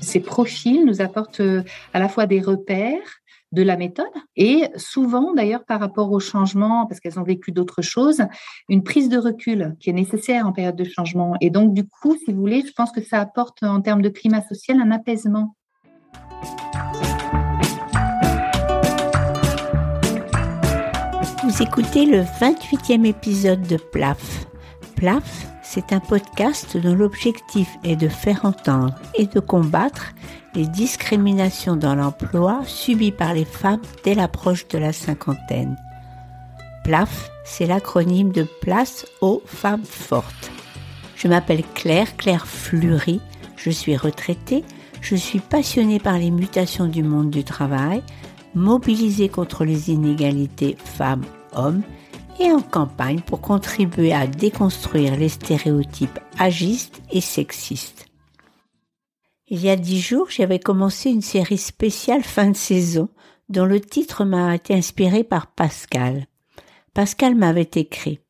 Ces profils nous apportent euh, à la fois des repères, de la méthode et souvent d'ailleurs par rapport au changement, parce qu'elles ont vécu d'autres choses, une prise de recul qui est nécessaire en période de changement. Et donc du coup, si vous voulez, je pense que ça apporte en termes de climat social un apaisement. Vous écoutez le 28e épisode de PLAF. PLAF, c'est un podcast dont l'objectif est de faire entendre et de combattre les discriminations dans l'emploi subies par les femmes dès l'approche de la cinquantaine. PLAF, c'est l'acronyme de Place aux femmes fortes. Je m'appelle Claire, Claire Fleury, je suis retraitée, je suis passionnée par les mutations du monde du travail, mobilisée contre les inégalités femmes-hommes et en campagne pour contribuer à déconstruire les stéréotypes agistes et sexistes. Il y a dix jours, j'avais commencé une série spéciale fin de saison dont le titre m'a été inspiré par Pascal. Pascal m'avait écrit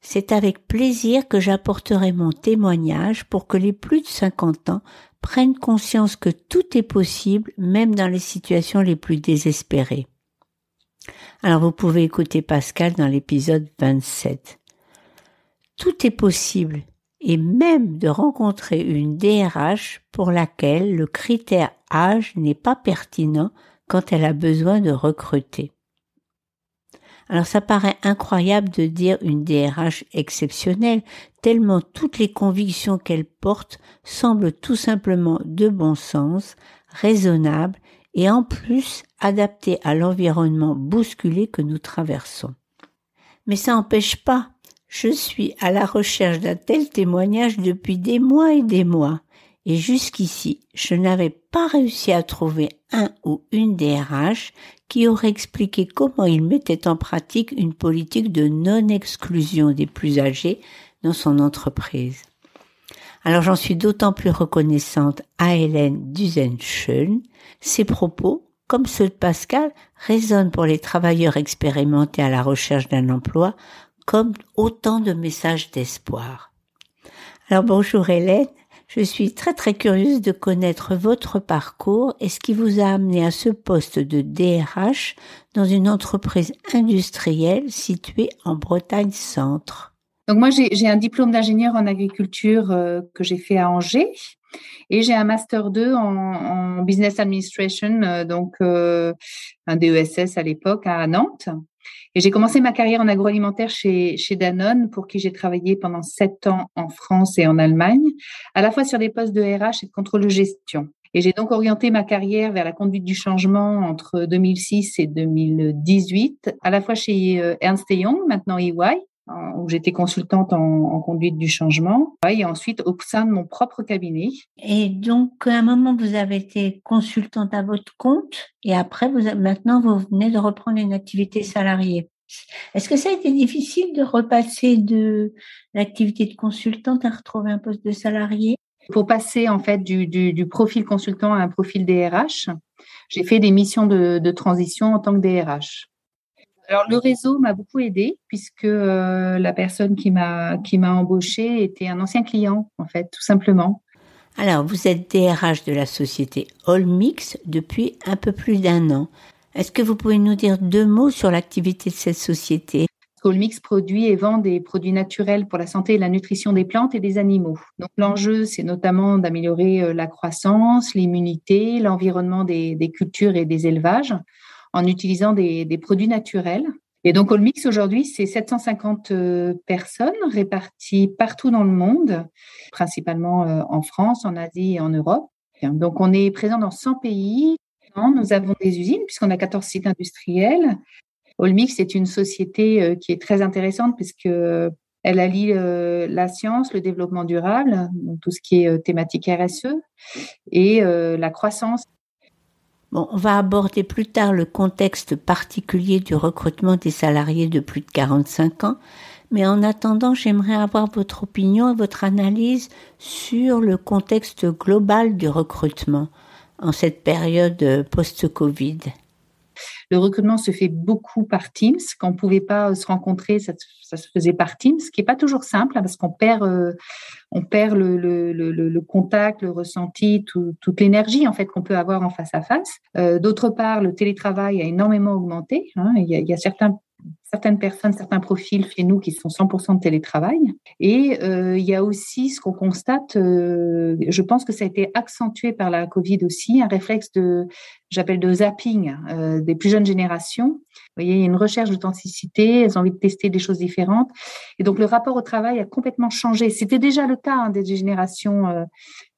C'est avec plaisir que j'apporterai mon témoignage pour que les plus de 50 ans prennent conscience que tout est possible même dans les situations les plus désespérées. Alors vous pouvez écouter Pascal dans l'épisode 27. Tout est possible et même de rencontrer une DRH pour laquelle le critère âge n'est pas pertinent quand elle a besoin de recruter. Alors ça paraît incroyable de dire une DRH exceptionnelle, tellement toutes les convictions qu'elle porte semblent tout simplement de bon sens, raisonnables et en plus adaptées à l'environnement bousculé que nous traversons. Mais ça n'empêche pas je suis à la recherche d'un tel témoignage depuis des mois et des mois, et jusqu'ici, je n'avais pas réussi à trouver un ou une DRH qui aurait expliqué comment il mettait en pratique une politique de non-exclusion des plus âgés dans son entreprise. Alors j'en suis d'autant plus reconnaissante à Hélène Duzenschön. Ses propos, comme ceux de Pascal, résonnent pour les travailleurs expérimentés à la recherche d'un emploi comme autant de messages d'espoir. Alors bonjour Hélène, je suis très très curieuse de connaître votre parcours et ce qui vous a amené à ce poste de DRH dans une entreprise industrielle située en Bretagne Centre. Donc moi j'ai un diplôme d'ingénieur en agriculture euh, que j'ai fait à Angers et j'ai un master 2 en, business administration, euh, donc euh, un DESS à l'époque à Nantes. Et j'ai commencé ma carrière en agroalimentaire chez, chez Danone, pour qui j'ai travaillé pendant sept ans en France et en Allemagne, à la fois sur des postes de RH et de contrôle de gestion. Et j'ai donc orienté ma carrière vers la conduite du changement entre 2006 et 2018, à la fois chez euh, Ernst Young, maintenant EY, où j'étais consultante en, conduite du changement, et ensuite au sein de mon propre cabinet. Et donc, à un moment, vous avez été consultante à votre compte, et après, vous, maintenant, vous venez de reprendre une activité salariée. Est-ce que ça a été difficile de repasser de l'activité de consultante à retrouver un poste de salarié? Pour passer en fait du, du, profil consultant à un profil DRH, j'ai fait des missions de, de transition en tant que DRH. Alors le réseau m'a beaucoup aidé puisque euh, la personne qui m'a qui m'a embauché était un ancien client en fait, tout simplement. Alors vous êtes DRH de la société Allmix depuis un peu plus d'un an. Est-ce que vous pouvez nous dire deux mots sur l'activité de cette société? Allmix produit et vend des produits naturels pour la santé et la nutrition des plantes et des animaux. Donc l'enjeu, c'est notamment d'améliorer euh, la croissance, l'immunité, l'environnement des, des cultures et des élevages en utilisant des, produits naturels. Et donc, Allmix, aujourd'hui, c'est 750 euh, personnes réparties partout dans le monde, principalement euh, en France, en Asie et en Europe. Donc, on est présent dans 100 pays. Nous avons des usines, puisqu'on a 14 sites industriels. Allmix est une société euh, qui est très intéressante, puisque elle allie la science, le développement durable, tout ce qui est thématique RSE, et la croissance. Bon, on va aborder plus tard le contexte particulier du recrutement des salariés de plus de 45 ans, mais en attendant, j'aimerais avoir votre opinion et votre analyse sur le contexte global du recrutement en cette période post-Covid. Le recrutement se fait beaucoup par Teams. Quand on pouvait pas se rencontrer, ça, se faisait par Teams, ce qui est pas toujours simple hein, parce qu'on perd, on perd le, contact, le ressenti, toute l'énergie en fait qu'on peut avoir en face à face. D'autre part, le télétravail a énormément augmenté. Hein. Il y a certains certaines personnes, certains profils chez nous qui sont 100% de télétravail. Et euh, il y a aussi ce qu'on constate, euh, je pense que ça a été accentué par la Covid aussi, un réflexe de, j'appelle de zapping euh, des plus jeunes générations. Vous voyez, il y a une recherche d'authenticité, elles ont envie de tester des choses différentes. Et donc le rapport au travail a complètement changé. C'était déjà le cas hein, des générations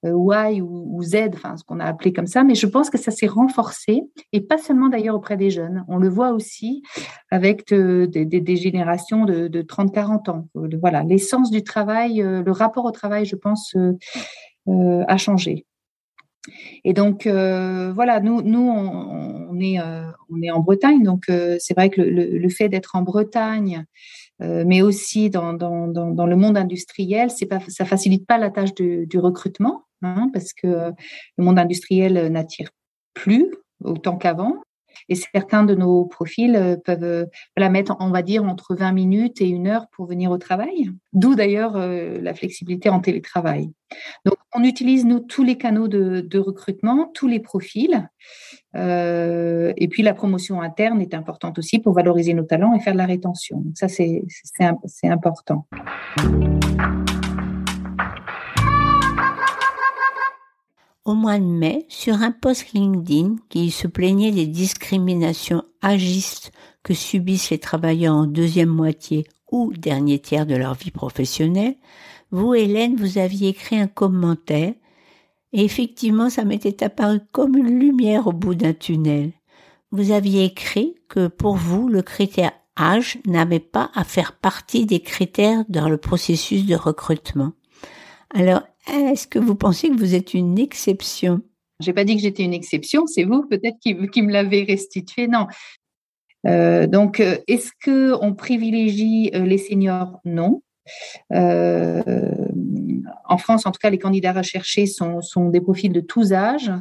Y ou, ou, Z, enfin ce qu'on a appelé comme ça, mais je pense que ça s'est renforcé et pas seulement d'ailleurs auprès des jeunes. On le voit aussi avec des, générations de, de 30-40 ans. Voilà, l'essence du travail, le rapport au travail, je pense, a changé. Et donc euh, voilà, nous, nous on, est, euh, on est en Bretagne, donc euh, c'est vrai que le, fait d'être en Bretagne, mais aussi dans, dans, dans, le monde industriel, pas, ça facilite pas la tâche du, du recrutement, hein, parce que le monde industriel n'attire plus autant qu'avant. Et certains de nos profils euh, peuvent euh, la mettre, on va dire, entre 20 minutes et une heure pour venir au travail. D'où d'ailleurs euh, la flexibilité en télétravail. Donc, on utilise, nous, tous les canaux de, recrutement, tous les profils. et puis, la promotion interne est importante aussi pour valoriser nos talents et faire de la rétention. Ça, c'est important. Au mois de mai sur un post LinkedIn qui se plaignait des discriminations agistes que subissent les travailleurs en deuxième moitié ou dernier tiers de leur vie professionnelle, vous, Hélène, vous aviez écrit un commentaire et effectivement, ça m'était apparu comme une lumière au bout d'un tunnel. Vous aviez écrit que pour vous, le critère âge n'avait pas à faire partie des critères dans le processus de recrutement. Alors, est-ce que vous pensez que vous êtes une exception? J'ai pas dit que j'étais une exception, c'est vous peut-être qui, me l'avez restitué. Non. Euh, donc, euh, est-ce que on privilégie euh, les seniors? Non. en France, en tout cas, les candidats recherchés sont, sont des profils de tous âges.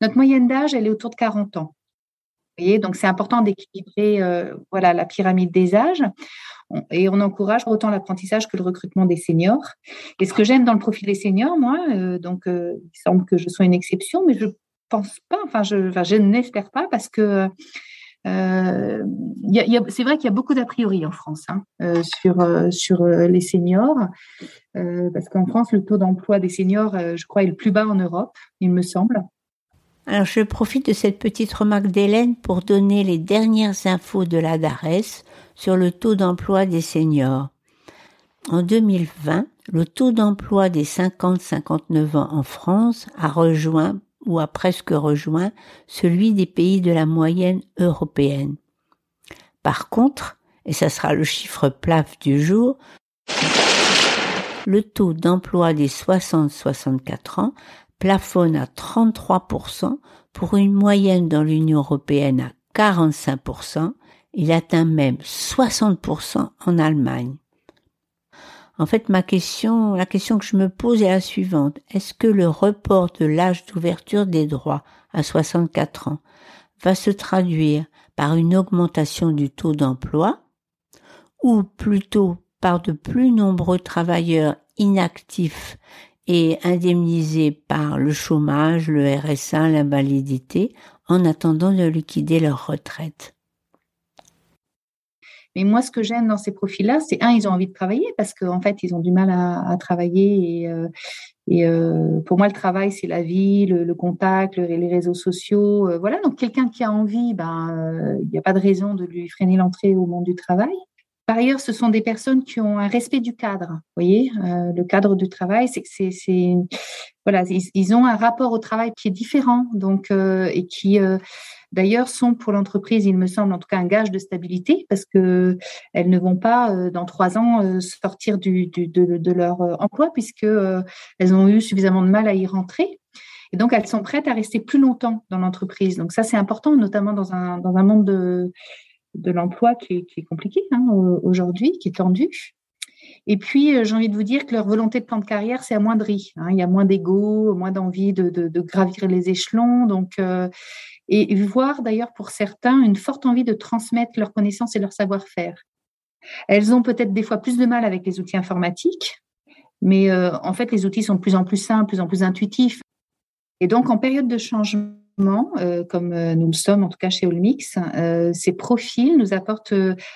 Notre moyenne d'âge, elle est autour de 40 ans. Donc c'est important d'équilibrer voilà la pyramide des âges et on encourage autant l'apprentissage que le recrutement des seniors. Et ce que j'aime dans le profil des seniors, moi, euh, donc euh, il semble que je sois une exception, mais je pense pas, enfin je, n'espère pas parce que euh, c'est vrai qu'il y a beaucoup d'a priori en France hein, sur les seniors, parce qu'en France le taux d'emploi des seniors, je crois, est le plus bas en Europe, il me semble. Alors je profite de cette petite remarque d'Hélène pour donner les dernières infos de la DARES sur le taux d'emploi des seniors. En 2020, le taux d'emploi des 50-59 ans en France a rejoint ou a presque rejoint celui des pays de la moyenne européenne. Par contre, et ça sera le chiffre plaf du jour, le taux d'emploi des 60-64 ans plafonne à 33% pour une moyenne dans l'Union européenne à 45%, il atteint même 60% en Allemagne. En fait, ma question, la question que je me pose est la suivante. Est-ce que le report de l'âge d'ouverture des droits à 64 ans va se traduire par une augmentation du taux d'emploi ou plutôt par de plus nombreux travailleurs inactifs et indemnisés par le chômage, le RSA, l'invalidité, en attendant de liquider leur retraite. Mais moi, ce que j'aime dans ces profils-là, c'est un, ils ont envie de travailler parce qu'en fait, ils ont du mal à, travailler. Et, euh, euh, pour moi, le travail, c'est la vie, le, contact, les réseaux sociaux. Euh, voilà. Donc, quelqu'un qui a envie, ben, il n'y a pas de raison de lui freiner l'entrée au monde du travail. Par ailleurs, ce sont des personnes qui ont un respect du cadre. Vous voyez, euh, le cadre du travail, c'est voilà, ils, ont un rapport au travail qui est différent, donc euh, et qui euh, d'ailleurs sont pour l'entreprise, il me semble, en tout cas un gage de stabilité parce que elles ne vont pas dans trois ans sortir de, de, leur emploi puisque elles ont eu suffisamment de mal à y rentrer. Et donc, elles sont prêtes à rester plus longtemps dans l'entreprise. Donc, ça, c'est important, notamment dans un, dans un monde de, de l'emploi qui, est compliqué hein, aujourd'hui, qui est tendu. Et puis, j'ai envie de vous dire que leur volonté de plan de carrière s'est amoindrie. Hein. Il y a moins d'ego, moins d'envie de, gravir les échelons. Donc, et voir d'ailleurs pour certains une forte envie de transmettre leurs connaissances et leur savoir-faire. Elles ont peut-être des fois plus de mal avec les outils informatiques, mais euh, en fait, les outils sont de plus en plus simples, de plus en plus intuitifs. Et donc, en période de changement, euh, comme euh, nous le sommes en tout cas chez Olmix, ces profils nous apportent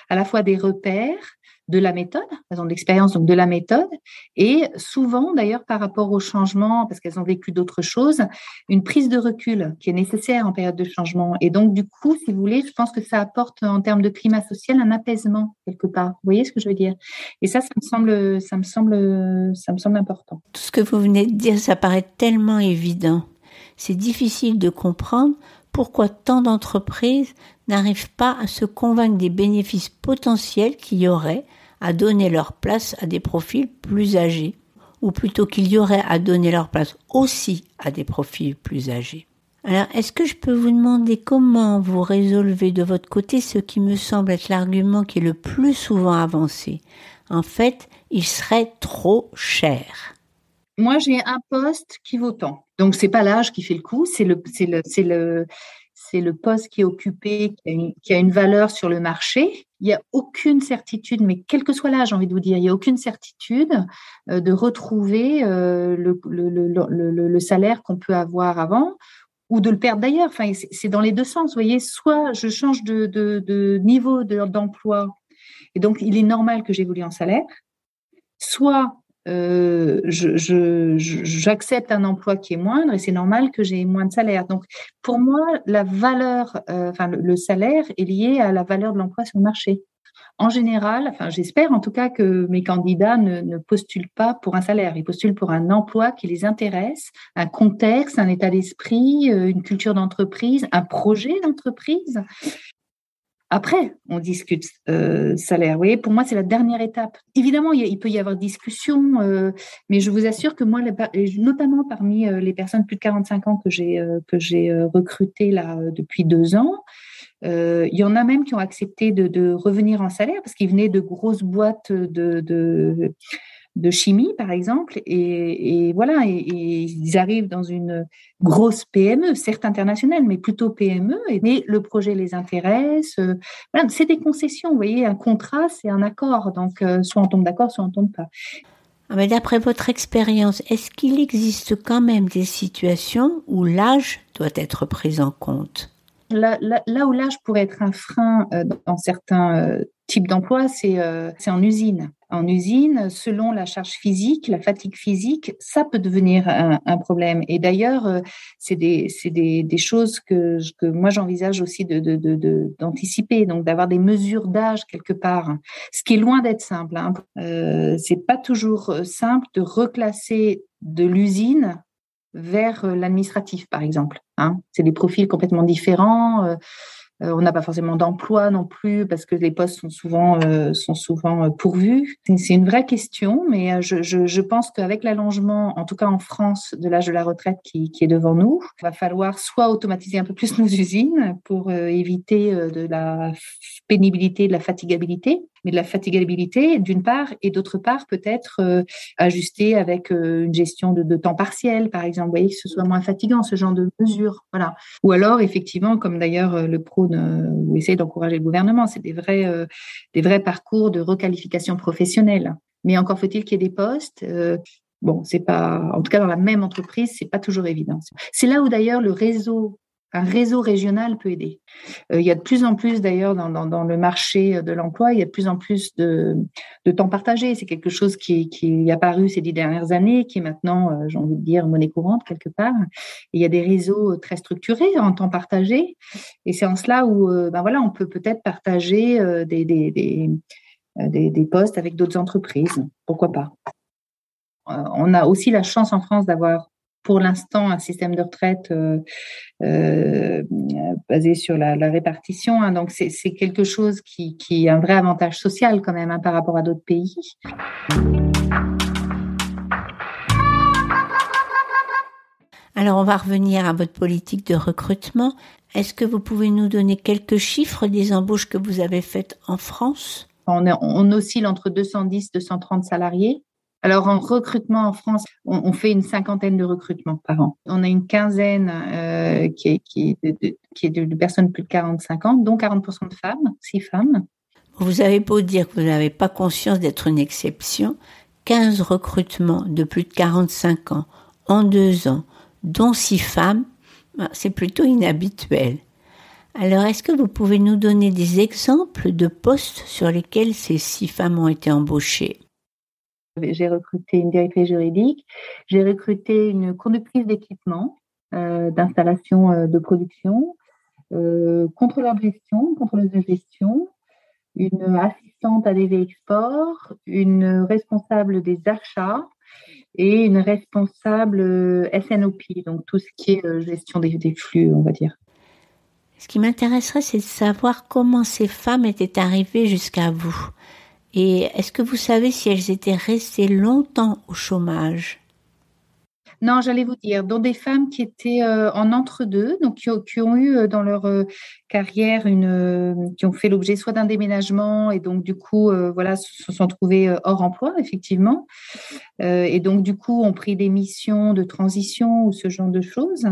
à la fois des repères, de la méthode, elles ont de l'expérience donc de la méthode, et souvent d'ailleurs par rapport au changement, parce qu'elles ont vécu d'autres choses, une prise de recul qui est nécessaire en période de changement. Et donc du coup, si vous voulez, je pense que ça apporte en termes de climat social un apaisement quelque part. Vous voyez ce que je veux dire? Et ça, ça me semble, ça me semble, ça me semble important. Tout ce que vous venez de dire, ça paraît tellement évident. C'est difficile de comprendre pourquoi tant d'entreprises n'arrivent pas à se convaincre des bénéfices potentiels qu'il y aurait à donner leur place à des profils plus âgés, ou plutôt qu'il y aurait à donner leur place aussi à des profils plus âgés. Alors, est-ce que je peux vous demander comment vous résolvez de votre côté ce qui me semble être l'argument qui est le plus souvent avancé? En fait, il serait trop cher. Moi, j'ai un poste qui vaut tant. Donc, c'est pas l'âge qui fait le coup, c'est le, c'est le, c'est le, c'est le poste qui est occupé, qui a, une, valeur sur le marché. Il n'y a aucune certitude, mais quel que soit l'âge, j'ai envie de vous dire, il n'y a aucune certitude euh, de retrouver euh, le, le, salaire qu'on peut avoir avant ou de le perdre d'ailleurs. Enfin, c'est dans les deux sens. Vous voyez, soit je change de, de, de niveau d'emploi, et donc il est normal que j'évolue en salaire, soit euh, j'accepte un emploi qui est moindre et c'est normal que j'ai moins de salaire. Donc, pour moi, la valeur, euh, enfin, le, salaire est lié à la valeur de l'emploi sur le marché. En général, enfin, j'espère en tout cas que mes candidats ne, postulent pas pour un salaire, ils postulent pour un emploi qui les intéresse, un contexte, un état d'esprit, euh, une culture d'entreprise, un projet d'entreprise. Après, on discute euh, salaire. Vous voyez, pour moi, c'est la dernière étape. Évidemment, il, peut y avoir discussion, euh, mais je vous assure que moi, notamment parmi euh, les personnes plus de 45 ans que j'ai recrutées là depuis deux ans, il y en a même qui ont accepté de, de revenir en salaire parce qu'ils venaient de grosses boîtes de, de de chimie, par exemple, et, voilà, et, ils arrivent dans une grosse PME, certes internationale, mais plutôt PME, et, mais le projet les intéresse. Euh, voilà, c'est des concessions, vous voyez, un contrat, c'est un accord, donc euh, soit on tombe d'accord, soit on tombe pas. Ah, mais d'après votre expérience, est-ce qu'il existe quand même des situations où l'âge doit être pris en compte? Là, où l'âge pourrait être un frein euh, dans certains types d'emplois, c'est en usine en usine, selon la charge physique, la fatigue physique, ça peut devenir un, problème. Et d'ailleurs, euh, c'est des, des, des, choses que, que moi j'envisage aussi d'anticiper, de, de, donc d'avoir des mesures d'âge quelque part, ce qui est loin d'être simple. Hein. Euh, c'est pas toujours euh, simple de reclasser de l'usine vers euh, l'administratif, par exemple. Hein. C'est des profils complètement différents. Euh, on n'a pas forcément d'emploi non plus parce que les postes sont souvent euh, sont souvent euh, pourvus. C'est une vraie question, mais je, je, pense qu'avec l'allongement, en tout cas en France, de l'âge de la retraite qui, qui, est devant nous, il va falloir soit automatiser un peu plus nos usines pour éviter de la pénibilité, de la fatigabilité, mais de la fatigabilité d'une part, et d'autre part peut-être euh, ajuster avec euh, une gestion de, temps partiel, par exemple, vous voyez, que ce soit moins fatigant, ce genre de mesures. Voilà. Ou alors, effectivement, comme d'ailleurs euh, le prône ou essaye d'encourager le gouvernement, c'est des vrais, des vrais parcours de requalification professionnelle. Mais encore faut-il qu'il y ait des postes. Bon, c'est pas, en tout cas dans la même entreprise, c'est pas toujours évident. C'est là où d'ailleurs le réseau un réseau régional peut aider. Euh, il y a de plus en plus d'ailleurs dans, le marché de l'emploi, il y a de plus en plus de, temps partagé. C'est quelque chose qui, est apparu ces dix dernières années, qui est maintenant, euh, j'ai envie de dire, monnaie courante quelque part. il y a des réseaux très structurés en temps partagé. Et c'est en cela où euh, ben voilà, on peut peut-être partager des, des, des, des postes avec d'autres entreprises. Pourquoi pas? On a aussi la chance en France d'avoir pour l'instant un système de retraite euh, euh, basé sur la, répartition. Hein. donc c'est quelque chose qui, qui, a un vrai avantage social quand même hein, par rapport à d'autres pays. Alors on va revenir à votre politique de recrutement. Est-ce que vous pouvez nous donner quelques chiffres des embauches que vous avez faites en France? On, on oscille entre 210 230 salariés. Alors en recrutement en France, on, fait une cinquantaine de recrutements par an. On a une quinzaine euh, qui, est, de, qui de, personnes plus de 45 ans, dont 40% de femmes, 6 femmes. Vous avez beau dire que vous n'avez pas conscience d'être une exception, 15 recrutements de plus de 45 ans en deux ans, dont 6 femmes, bah, c'est plutôt inhabituel. Alors, est-ce que vous pouvez nous donner des exemples de postes sur lesquels ces six femmes ont été embauchées? J'ai recruté une directrice juridique, j'ai recruté une conductrice d'équipement, euh, d'installation euh, de production, euh, contrôleur de gestion, contrôleuse de gestion, une assistante ADV Export, une responsable des achats et une responsable SNOP, donc tout ce qui est gestion des flux, on va dire. Ce qui m'intéresserait, c'est de savoir comment ces femmes étaient arrivées jusqu'à vous. Et est-ce que vous savez si elles étaient restées longtemps au chômage? Non, j'allais vous dire, dont des femmes qui étaient euh, en entre-deux, donc qui, ont eu euh, dans leur euh, carrière une, qui ont fait l'objet soit d'un déménagement et donc du coup, voilà, se sont trouvées hors emploi effectivement, et donc du coup ont pris des missions de transition ou ce genre de choses.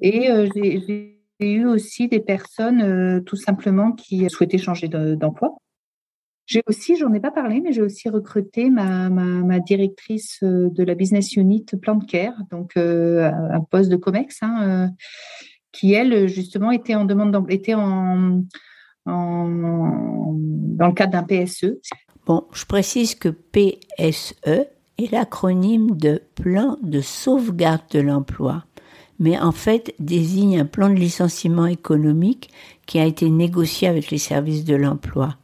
Et j'ai eu aussi des personnes tout simplement qui souhaitaient changer d'emploi. J'ai aussi, j'en ai pas parlé, mais j'ai aussi recruté ma, ma, directrice euh, de la business unit Plant Care, donc euh, un poste de Comex, hein, euh, qui elle justement était en demande était en, dans le cadre d'un PSE. Bon, je précise que PSE est l'acronyme de Plan de sauvegarde de l'emploi, mais en fait désigne un plan de licenciement économique qui a été négocié avec les services de l'emploi.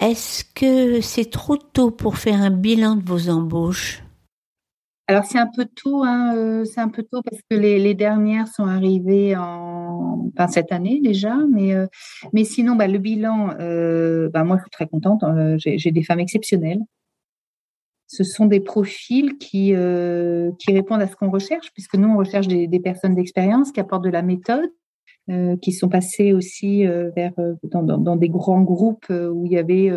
Est-ce que c'est trop tôt pour faire un bilan de vos embauches? Alors c'est un peu tôt, hein, euh, c'est un peu tôt parce que les, dernières sont arrivées en, enfin, cette année déjà, mais euh, mais sinon bah, le bilan, euh, bah, moi je suis très contente. j'ai des femmes exceptionnelles. Ce sont des profils qui qui répondent à ce qu'on recherche, puisque nous on recherche des personnes d'expérience qui apportent de la méthode, euh, qui sont passés aussi euh, vers euh, dans, dans, des grands groupes où il y avait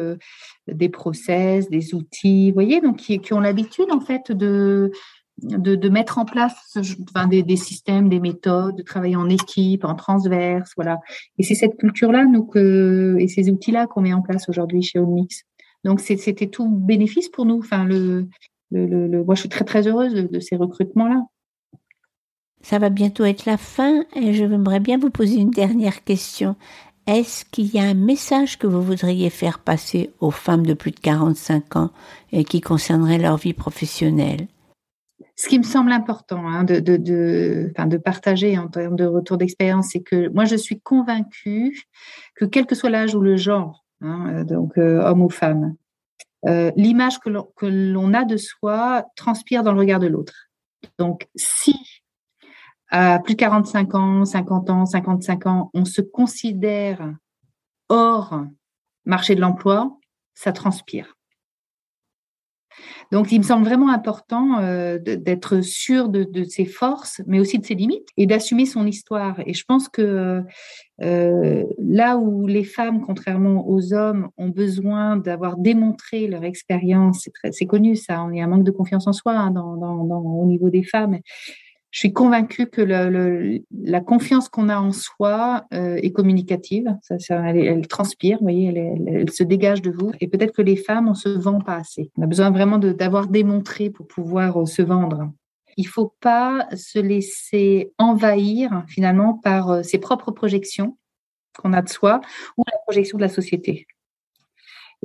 des process, des outils, vous voyez, donc qui, qui ont l'habitude en fait de, de, de, mettre en place enfin, des, des, systèmes, des méthodes, de travailler en équipe, en transverse, voilà. Et c'est cette culture-là, nous, et ces outils-là qu'on met en place aujourd'hui chez Omix. Donc c'était tout bénéfice pour nous. Enfin, le, le, le, moi, je suis très très heureuse de, de ces recrutements-là. Ça va bientôt être la fin et je voudrais bien vous poser une dernière question. Est-ce qu'il y a un message que vous voudriez faire passer aux femmes de plus de 45 ans et qui concernerait leur vie professionnelle? Ce qui me semble important hein, de, partager en termes de retour d'expérience, c'est que moi, je suis convaincue que quel que soit l'âge ou le genre, hein, donc euh, homme ou femme, euh, l'image que l'on a de soi transpire dans le regard de l'autre. Donc, si à plus de 45 ans, 50 ans, 55 ans, on se considère hors marché de l'emploi, ça transpire. Donc, il me semble vraiment important euh, d'être sûr de, ses forces, mais aussi de ses limites, et d'assumer son histoire. Et je pense que euh, là où les femmes, contrairement aux hommes, ont besoin d'avoir démontré leur expérience, c'est connu ça, on est un manque de confiance en soi hein, au niveau des femmes je suis convaincue que la confiance qu'on a en soi euh, est communicative. elle, transpire, vous voyez, elle, se dégage de vous. Et peut-être que les femmes, on se vend pas assez. On a besoin vraiment d'avoir démontré pour pouvoir euh, se vendre. Il faut pas se laisser envahir finalement par euh, ses propres projections qu'on a de soi ou la projection de la société.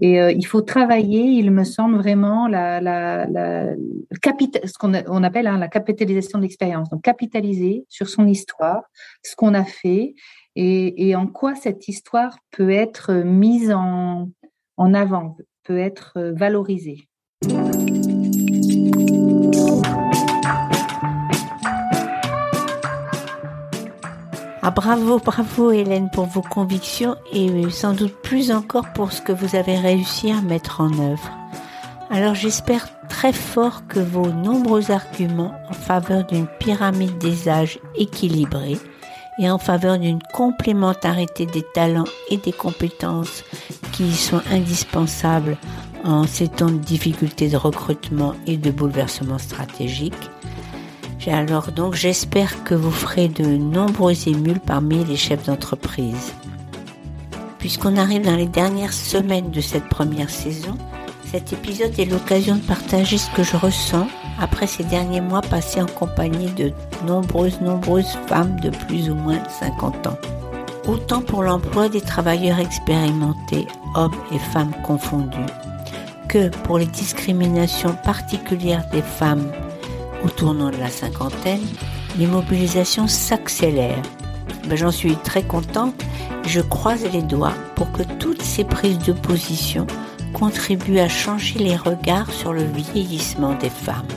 Et euh, il faut travailler, il me semble vraiment la, la, la ce qu'on on appelle hein, la capitalisation de l'expérience. Donc capitaliser sur son histoire, ce qu'on a fait et, et, en quoi cette histoire peut être mise en, en avant, peut être valorisée. Ah, bravo, bravo Hélène pour vos convictions et sans doute plus encore pour ce que vous avez réussi à mettre en œuvre. Alors j'espère très fort que vos nombreux arguments en faveur d'une pyramide des âges équilibrée et en faveur d'une complémentarité des talents et des compétences qui sont indispensables en ces temps de difficultés de recrutement et de bouleversements stratégiques. Alors donc j'espère que vous ferez de nombreux émules parmi les chefs d'entreprise. Puisqu'on arrive dans les dernières semaines de cette première saison, cet épisode est l'occasion de partager ce que je ressens après ces derniers mois passés en compagnie de nombreuses, nombreuses femmes de plus ou moins de 50 ans. Autant pour l'emploi des travailleurs expérimentés, hommes et femmes confondus, que pour les discriminations particulières des femmes au tournant de la cinquantaine, les mobilisations s'accélèrent. Ben, J'en suis très contente. Je croise les doigts pour que toutes ces prises de position contribuent à changer les regards sur le vieillissement des femmes.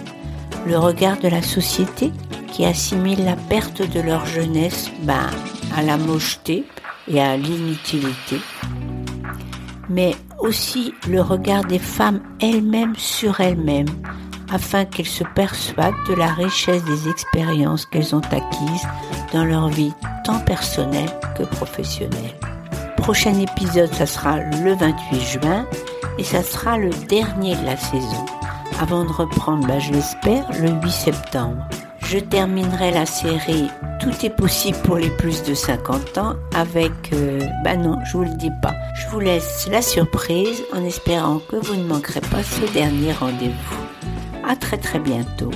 Le regard de la société qui assimile la perte de leur jeunesse ben, à la mocheté et à l'inutilité. Mais aussi le regard des femmes elles-mêmes sur elles-mêmes afin qu'elles se persuadent de la richesse des expériences qu'elles ont acquises dans leur vie tant personnelle que professionnelle. Prochain épisode, ça sera le 28 juin et ça sera le dernier de la saison, avant de reprendre, bah, je l'espère, le 8 septembre. Je terminerai la série Tout est possible pour les plus de 50 ans avec... Euh, bah non, je vous le dis pas. Je vous laisse la surprise en espérant que vous ne manquerez pas ce dernier rendez-vous. À très très bientôt.